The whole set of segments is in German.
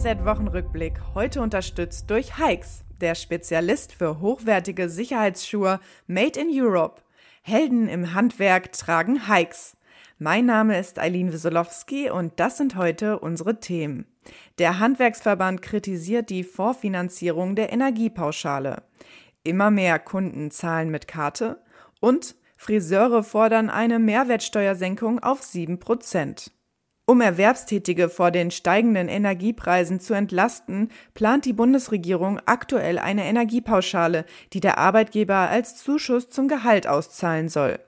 DHZ-Wochenrückblick, heute unterstützt durch Hikes, der Spezialist für hochwertige Sicherheitsschuhe Made in Europe. Helden im Handwerk tragen Hikes. Mein Name ist Eileen Wiesolowski und das sind heute unsere Themen. Der Handwerksverband kritisiert die Vorfinanzierung der Energiepauschale. Immer mehr Kunden zahlen mit Karte und Friseure fordern eine Mehrwertsteuersenkung auf 7 Prozent. Um Erwerbstätige vor den steigenden Energiepreisen zu entlasten, plant die Bundesregierung aktuell eine Energiepauschale, die der Arbeitgeber als Zuschuss zum Gehalt auszahlen soll.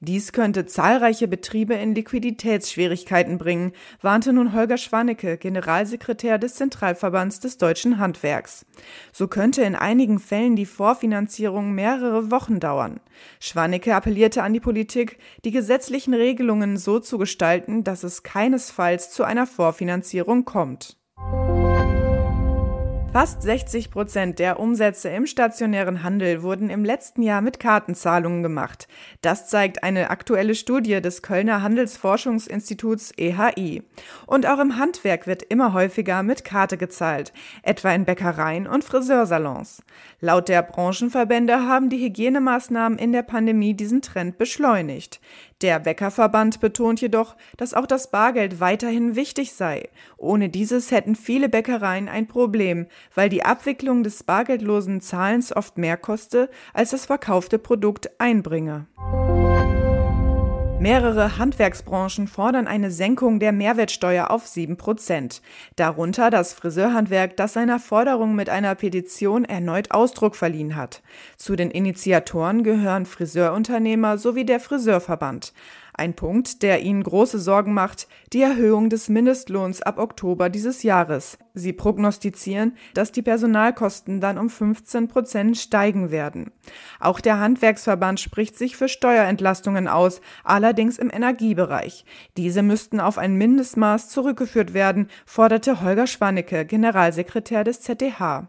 Dies könnte zahlreiche Betriebe in Liquiditätsschwierigkeiten bringen, warnte nun Holger Schwannecke, Generalsekretär des Zentralverbands des deutschen Handwerks. So könnte in einigen Fällen die Vorfinanzierung mehrere Wochen dauern. Schwannecke appellierte an die Politik, die gesetzlichen Regelungen so zu gestalten, dass es keinesfalls zu einer Vorfinanzierung kommt. Fast 60 Prozent der Umsätze im stationären Handel wurden im letzten Jahr mit Kartenzahlungen gemacht. Das zeigt eine aktuelle Studie des Kölner Handelsforschungsinstituts EHI. Und auch im Handwerk wird immer häufiger mit Karte gezahlt, etwa in Bäckereien und Friseursalons. Laut der Branchenverbände haben die Hygienemaßnahmen in der Pandemie diesen Trend beschleunigt. Der Bäckerverband betont jedoch, dass auch das Bargeld weiterhin wichtig sei. Ohne dieses hätten viele Bäckereien ein Problem, weil die Abwicklung des bargeldlosen Zahlens oft mehr koste, als das verkaufte Produkt einbringe. Mehrere Handwerksbranchen fordern eine Senkung der Mehrwertsteuer auf 7 Prozent. Darunter das Friseurhandwerk, das seiner Forderung mit einer Petition erneut Ausdruck verliehen hat. Zu den Initiatoren gehören Friseurunternehmer sowie der Friseurverband. Ein Punkt, der ihnen große Sorgen macht, die Erhöhung des Mindestlohns ab Oktober dieses Jahres. Sie prognostizieren, dass die Personalkosten dann um 15 Prozent steigen werden. Auch der Handwerksverband spricht sich für Steuerentlastungen aus, allerdings im Energiebereich. Diese müssten auf ein Mindestmaß zurückgeführt werden, forderte Holger Schwannecke, Generalsekretär des ZDH.